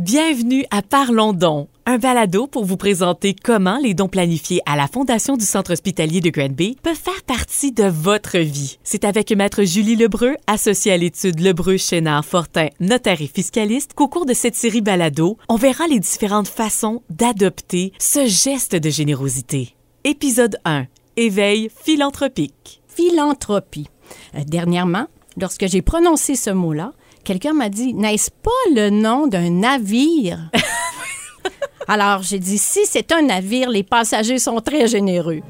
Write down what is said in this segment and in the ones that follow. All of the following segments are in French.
Bienvenue à Parlons dons, un balado pour vous présenter comment les dons planifiés à la Fondation du Centre hospitalier de Granby peuvent faire partie de votre vie. C'est avec Maître Julie Lebreu, associée à l'étude Lebreu, Chénard, Fortin, notaire et fiscaliste, qu'au cours de cette série balado, on verra les différentes façons d'adopter ce geste de générosité. Épisode 1. Éveil philanthropique. Philanthropie. Euh, dernièrement, lorsque j'ai prononcé ce mot-là, quelqu'un m'a dit N'est-ce pas le nom d'un navire? Alors, j'ai dit Si c'est un navire, les passagers sont très généreux.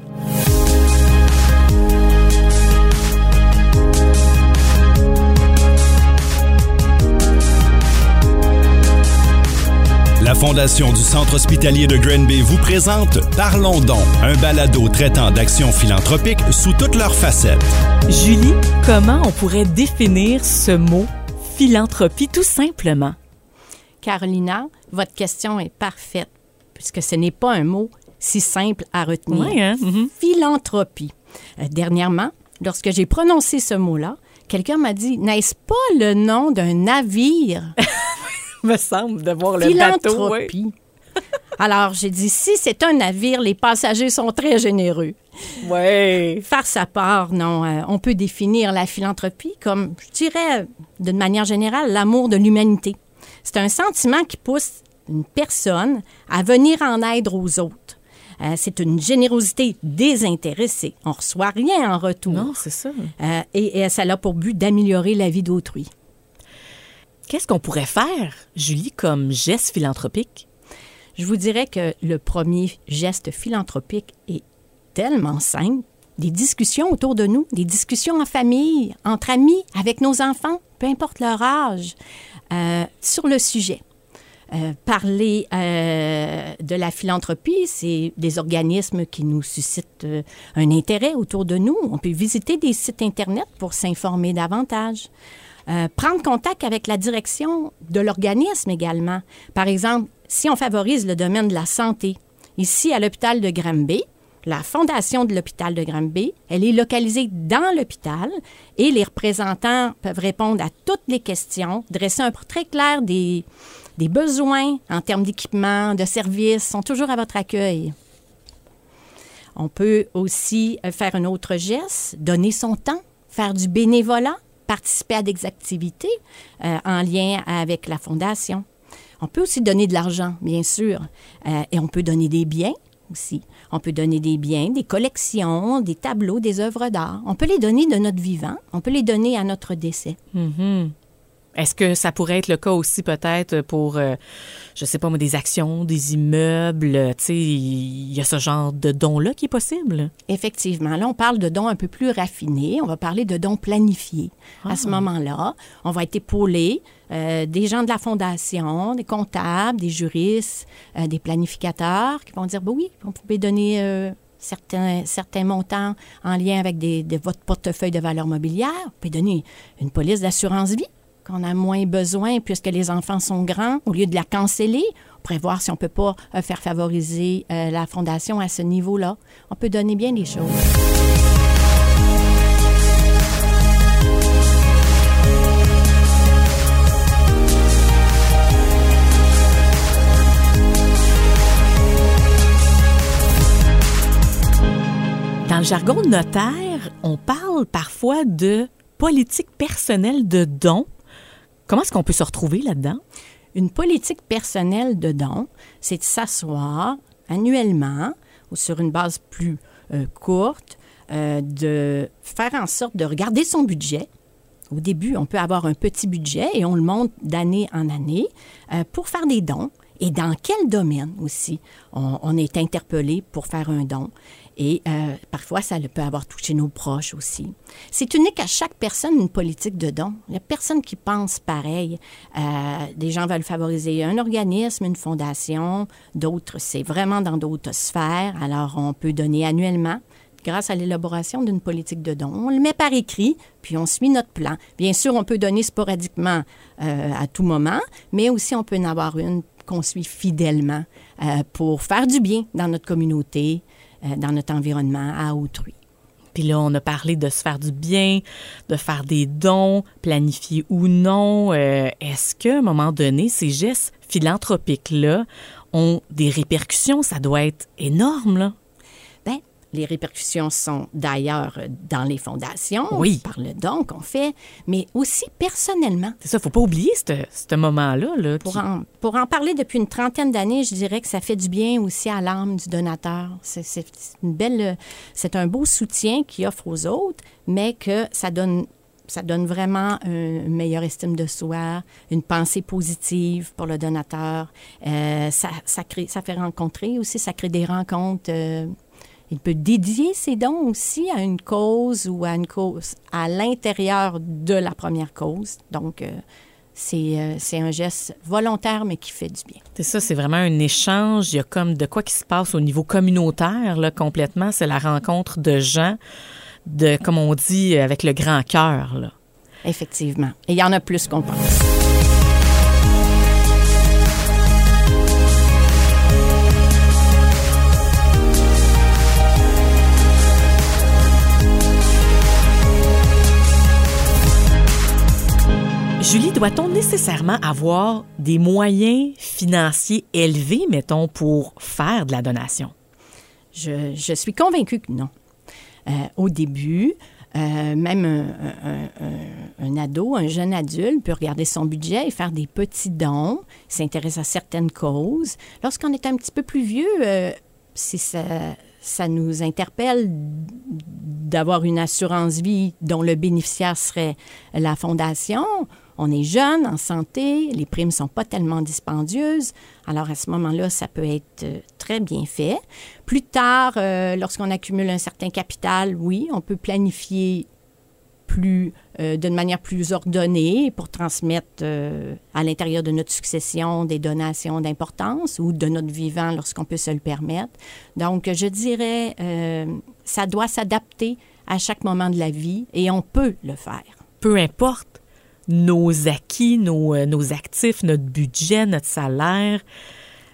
La Fondation du Centre hospitalier de Granby vous présente Parlons donc, un balado traitant d'actions philanthropiques sous toutes leurs facettes. Julie, comment on pourrait définir ce mot? Philanthropie tout simplement? Carolina, votre question est parfaite, puisque ce n'est pas un mot si simple à retenir. Oui, hein? Mhm. Philanthropie. Euh, dernièrement, lorsque j'ai prononcé ce mot-là, quelqu'un m'a dit N'est-ce pas le nom d'un navire? Me semble de voir le bateau. oui. Alors, j'ai dit Si c'est un navire, les passagers sont très généreux. Ouais. Faire sa part, non. euh, on peut définir la philanthropie comme, je dirais, d'une manière générale, l'amour de l'humanité. C'est un sentiment qui pousse une personne à venir en aide aux autres. Euh, c'est une générosité désintéressée. On reçoit rien en retour. Non, c'est ça. Euh, et, et ça a pour but d'améliorer la vie d'autrui. Qu'est-ce qu'on pourrait faire, Julie, comme geste philanthropique? Je vous dirais que le premier geste philanthropique est tellement simple. Des discussions autour de nous, des discussions en famille, entre amis, avec nos enfants, peu importe leur âge, euh, sur le sujet. Euh, parler euh, de la philanthropie, c'est des organismes qui nous suscitent un intérêt autour de nous. On peut visiter des sites Internet pour s'informer davantage. Prendre contact avec la direction de l'organisme également. Par exemple, si on favorise le domaine de la santé, ici à l'hôpital de Granby, la fondation de l'hôpital de Granby, elle est localisée dans l'hôpital et les représentants peuvent répondre à toutes les questions, dresser un portrait clair des, besoins en termes d'équipement, de services, sont toujours à votre accueil. On peut aussi euh, faire un autre geste, donner son temps, faire du bénévolat, participer à des activités euh, en lien avec la fondation. On peut aussi donner de l'argent, bien sûr, euh, et on peut donner des biens aussi. On peut donner des biens, des collections, des tableaux, des œuvres d'art. On peut les donner de notre vivant, on peut les donner à notre décès. Mhm. Est-ce que ça pourrait être le cas aussi peut-être pour, euh, je sais pas moi, des actions, des immeubles? euh, Tu sais, il y a ce genre de don-là qui est possible? Effectivement, là, on parle de dons un peu plus raffinés. On va parler de dons planifiés. À ce moment-là, on va être épaulé euh, des gens de la fondation, des comptables, des juristes, euh, des planificateurs qui vont dire, ben oui, on pouvait donner certains, certains montants en lien avec des, de votre portefeuille de valeur mobilière. Vous pouvez donner une police d'assurance vie qu'on a moins besoin puisque les enfants sont grands. Au lieu de la canceller, on pourrait voir si on peut pas euh, faire favoriser euh, la fondation à ce niveau-là. On peut donner bien des choses. Dans le jargon notaire, on parle parfois de politique personnelle de don. Comment est-ce qu'on peut se retrouver là-dedans? Une politique personnelle de don, c'est de s'asseoir annuellement ou sur une base plus euh, courte, euh, de faire en sorte de regarder son budget. Au début, on peut avoir un petit budget et on le monte d'année en année euh, pour faire des dons. Et dans quel domaine aussi on, est interpellé pour faire un don? Et euh, parfois, ça peut avoir touché nos proches aussi. C'est unique à chaque personne une politique de don. Il n'y a personne qui pense pareil. Euh, des gens veulent favoriser un organisme, une fondation. D'autres, c'est vraiment dans d'autres sphères. Alors, on peut donner annuellement grâce à l'élaboration d'une politique de don. On le met par écrit, puis on suit notre plan. Bien sûr, on peut donner sporadiquement euh, à tout moment, mais aussi on peut en avoir une qu'on suit fidèlement euh, pour faire du bien dans notre communauté, euh, dans notre environnement, à autrui. Puis là, on a parlé de se faire du bien, de faire des dons, planifiés ou non. Euh, est-ce qu'à un moment donné, ces gestes philanthropiques-là ont des répercussions? Ça doit être énorme, là. Les répercussions sont d'ailleurs dans les fondations, Oui. par le don qu'on fait, mais aussi personnellement. C'est ça, faut pas oublier ce moment-là. Là, Pour qui- en, pour en parler depuis une trentaine d'années, je dirais que ça fait du bien aussi à l'âme du donateur. C'est c'est une belle, c'est un beau soutien qu'il offre aux autres, mais que ça donne, ça donne vraiment un- une meilleure estime de soi, une pensée positive pour le donateur. Euh, ça, ça, crée, ça fait rencontrer aussi, ça crée des rencontres. euh, il peut dédier ses dons aussi à une cause ou à une cause à l'intérieur de la première cause. Donc, euh, c'est euh, c'est un geste volontaire, mais qui fait du bien. C'est ça, c'est vraiment un échange. Il y a comme de quoi qui se passe au niveau communautaire, là, complètement. C'est la rencontre de gens, de, comme on dit, avec le grand cœur. Effectivement. Et il y en a plus qu'on pense. Julie, doit-on nécessairement avoir des moyens financiers élevés, mettons, pour faire de la donation? Je, suis convaincue que non. Euh, au début, euh, même un, ado, un jeune adulte peut regarder son budget et faire des petits dons, s'intéresser à certaines causes. Lorsqu'on est un petit peu plus vieux, euh, si ça, ça nous interpelle d'avoir une assurance vie dont le bénéficiaire serait la fondation. On est jeune, en santé, les primes sont pas tellement dispendieuses. Alors à ce moment-là, ça peut être euh, très bien fait. Plus tard, euh, lorsqu'on accumule un certain capital, oui, on peut planifier plus euh, d'une manière plus ordonnée pour transmettre à l'intérieur de notre succession des donations d'importance ou de notre vivant lorsqu'on peut se le permettre. Donc, je dirais, ça doit s'adapter à chaque moment de la vie et on peut le faire. Peu importe nos acquis, nos, euh, nos actifs, notre budget, notre salaire,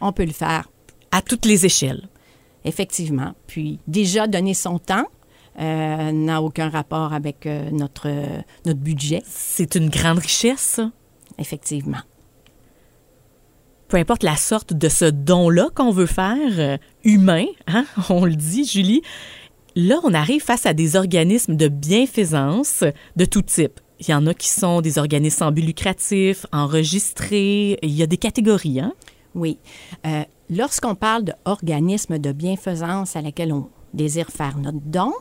On peut le faire, à toutes les échelles. effectivement. Puis, déjà, donner son temps euh, n'a aucun rapport avec euh, notre, notre budget, C'est une grande richesse, effectivement. peu importe la sorte de ce don-là qu'on veut faire, humain, hein, on le dit, Julie, là, on arrive face à des organismes de bienfaisance de tout type. Il y en a qui sont des organismes sans but lucratif, enregistrés. Il y a des catégories, hein? Oui. Euh, Lorsqu'on parle d'organisme de bienfaisance à laquelle on désire faire notre don,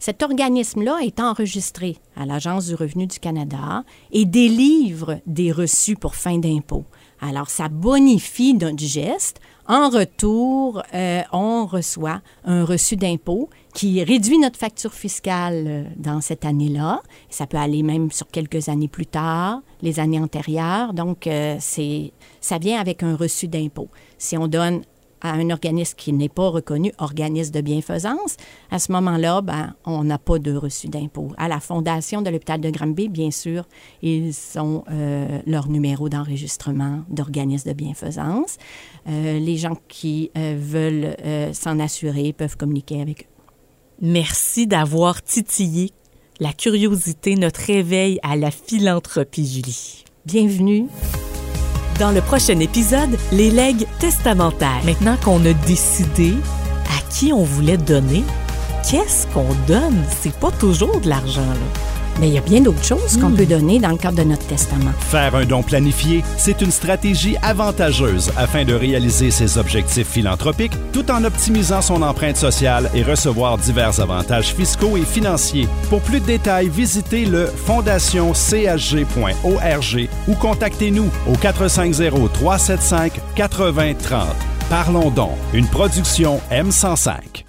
cet organisme-là est enregistré à l'Agence du revenu du Canada et délivre des reçus pour fin d'impôt. Alors, ça bonifie notre geste. En retour, euh, on reçoit un reçu d'impôt qui réduit notre facture fiscale euh, dans cette année-là. Ça peut aller même sur quelques années plus tard, les années antérieures. Donc, euh, c'est, ça vient avec un reçu d'impôt. Si on donne à un organisme qui n'est pas reconnu organisme de bienfaisance, à ce moment-là, ben, on n'a pas de reçu d'impôt. À la fondation de l'hôpital de Granby, bien sûr, ils ont euh, leur numéro d'enregistrement d'organisme de bienfaisance. Euh, les gens qui euh, veulent s'en assurer peuvent communiquer avec eux. Merci d'avoir titillé la curiosité, notre réveil à la philanthropie, Julie. Bienvenue. Dans le prochain épisode, les legs testamentaires. Maintenant qu'on a décidé à qui on voulait donner, qu'est-ce qu'on donne? C'est pas toujours de l'argent. Mais il y a bien d'autres choses qu'on peut donner dans le cadre de notre testament. Faire un don planifié, c'est une stratégie avantageuse afin de réaliser ses objectifs philanthropiques tout en optimisant son empreinte sociale et recevoir divers avantages fiscaux et financiers. Pour plus de détails, visitez le fondationchg.org ou contactez-nous au 450-375-8030. Parlons donc, une production M105.